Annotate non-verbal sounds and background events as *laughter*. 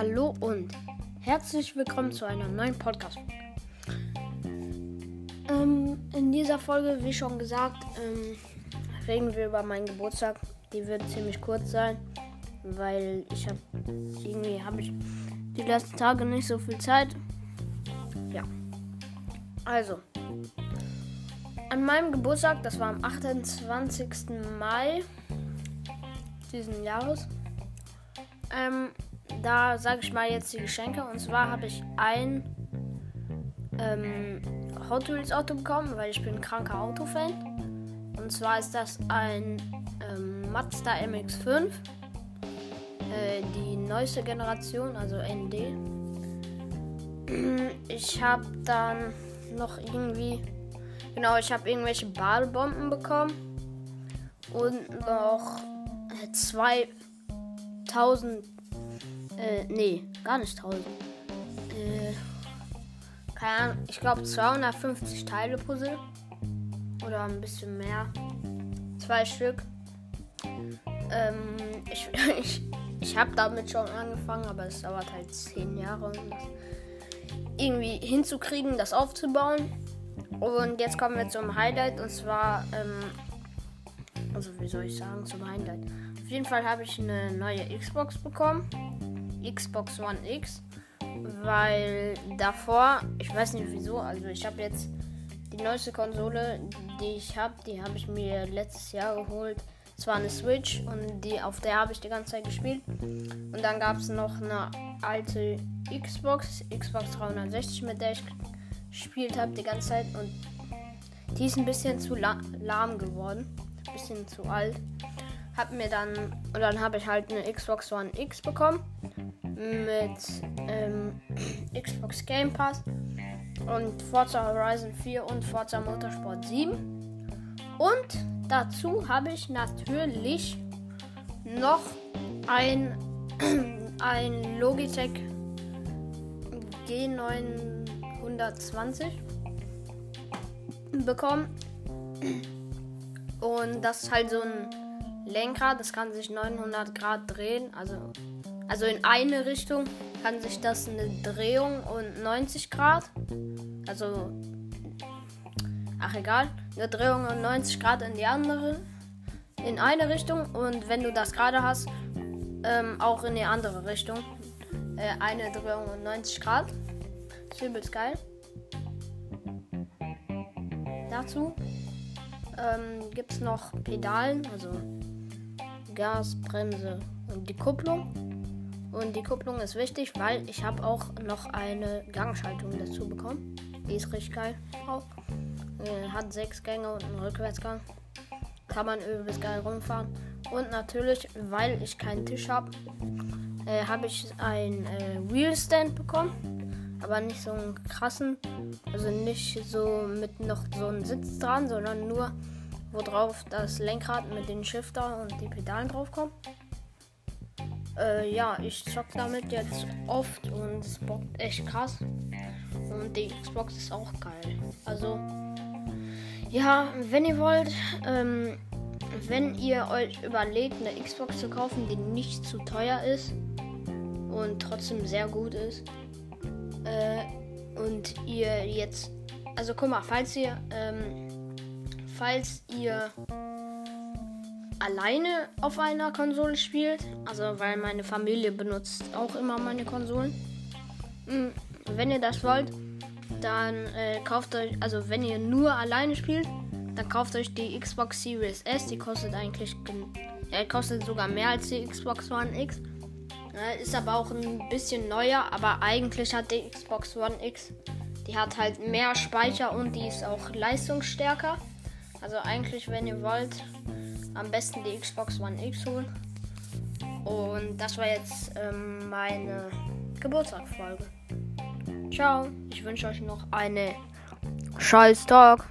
Hallo und herzlich willkommen zu einer neuen Podcast-Folge. Ähm, in dieser Folge, wie schon gesagt, ähm, reden wir über meinen Geburtstag. Die wird ziemlich kurz sein, weil ich habe irgendwie habe ich die letzten Tage nicht so viel Zeit. Ja. Also, an meinem Geburtstag, das war am 28. Mai diesen Jahres, ähm, da sage ich mal jetzt die Geschenke. Und zwar habe ich ein ähm, Hot Wheels Auto bekommen, weil ich bin ein kranker Autofan. Und zwar ist das ein ähm, Mazda MX5. Äh, die neueste Generation, also ND. *clears throat* Ich habe dann noch irgendwie. Genau, ich habe irgendwelche Badebomben bekommen. Und noch 2000 äh, nee, gar nicht 1000. Äh, keine Ahnung, ich glaube 250 Teile Puzzle. Oder ein bisschen mehr. Zwei Stück. Ähm, ich, *laughs* ich, ich habe damit schon angefangen, aber es dauert halt 10 Jahre, um das irgendwie hinzukriegen, das aufzubauen. Und jetzt kommen wir zum Highlight und zwar, ähm, also wie soll ich sagen, zum Highlight. Auf jeden Fall habe ich eine neue Xbox bekommen. Xbox One X, weil davor, ich weiß nicht wieso, also ich habe jetzt die neueste Konsole, die ich habe, die habe ich mir letztes Jahr geholt. Es war eine Switch und die auf der habe ich die ganze Zeit gespielt. Und dann gab es noch eine alte Xbox, Xbox 360, mit der ich gespielt habe die ganze Zeit und die ist ein bisschen zu lahm geworden, ein bisschen zu alt. Hab mir dann und dann habe ich halt eine Xbox One X bekommen mit ähm, *clears throat* Xbox Game Pass und Forza Horizon 4 und Forza Motorsport 7. Und dazu habe ich natürlich noch ein, *clears throat* ein Logitech G920 bekommen. Und das ist halt so ein Lenkrad, das kann sich 900 Grad drehen, also also in eine Richtung kann sich das eine Drehung und 90 Grad. Also. Ach egal. Eine Drehung und 90 Grad in die andere. In eine Richtung. Und wenn du das gerade hast, ähm, auch in die andere Richtung. Äh, eine Drehung und 90 Grad. Das ist übelst geil. Dazu ähm, gibt es noch Pedalen, also Gas, Bremse und die Kupplung. Und die Kupplung ist wichtig, weil ich habe auch noch eine Gangschaltung dazu bekommen. Die ist richtig geil auch. Äh, hat sechs Gänge und einen Rückwärtsgang. Kann man übelst geil rumfahren. Und natürlich, weil ich keinen Tisch habe, äh, habe ich einen äh, Wheelstand bekommen. Aber nicht so einen krassen. Also nicht so mit noch so einem Sitz dran, sondern nur, wo drauf das Lenkrad mit den Shifter und die Pedalen drauf kommen. Äh, ja, ich zock damit jetzt oft und es bockt echt krass. Und die Xbox ist auch geil. Also, ja, wenn ihr wollt, ähm, wenn ihr euch überlegt, eine Xbox zu kaufen, die nicht zu teuer ist und trotzdem sehr gut ist, äh, und ihr jetzt, also guck mal, falls ihr, ähm, falls ihr alleine auf einer Konsole spielt, also weil meine Familie benutzt auch immer meine Konsolen. Hm, wenn ihr das wollt, dann äh, kauft euch, also wenn ihr nur alleine spielt, dann kauft euch die Xbox Series S. Die kostet eigentlich, ja, kostet sogar mehr als die Xbox One X. Ja, ist aber auch ein bisschen neuer, aber eigentlich hat die Xbox One X, die hat halt mehr Speicher und die ist auch leistungsstärker. Also eigentlich, wenn ihr wollt, am besten die Xbox One X holen. Und das war jetzt ähm, meine Geburtstagsfolge. Ciao, ich wünsche euch noch eine scheiß Tag.